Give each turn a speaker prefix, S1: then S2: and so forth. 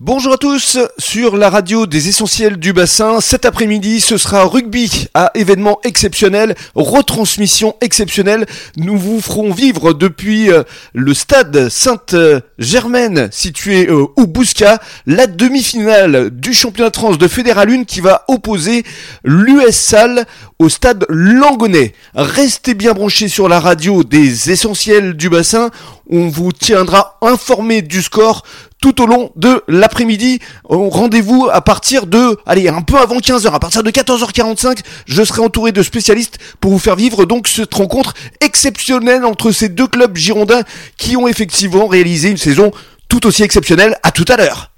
S1: Bonjour à tous sur la radio des essentiels du bassin. Cet après-midi, ce sera rugby à événement exceptionnel, retransmission exceptionnelle. Nous vous ferons vivre depuis euh, le stade Sainte-Germaine situé euh, au Bousca la demi-finale du championnat de France de Fédéral 1 qui va opposer l'US Salle au stade Langonnet. Restez bien branchés sur la radio des essentiels du bassin. On vous tiendra informé du score tout au long de l'après-midi. Rendez-vous à partir de, allez, un peu avant 15h, à partir de 14h45, je serai entouré de spécialistes pour vous faire vivre donc cette rencontre exceptionnelle entre ces deux clubs girondins qui ont effectivement réalisé une saison tout aussi exceptionnelle. À tout à l'heure.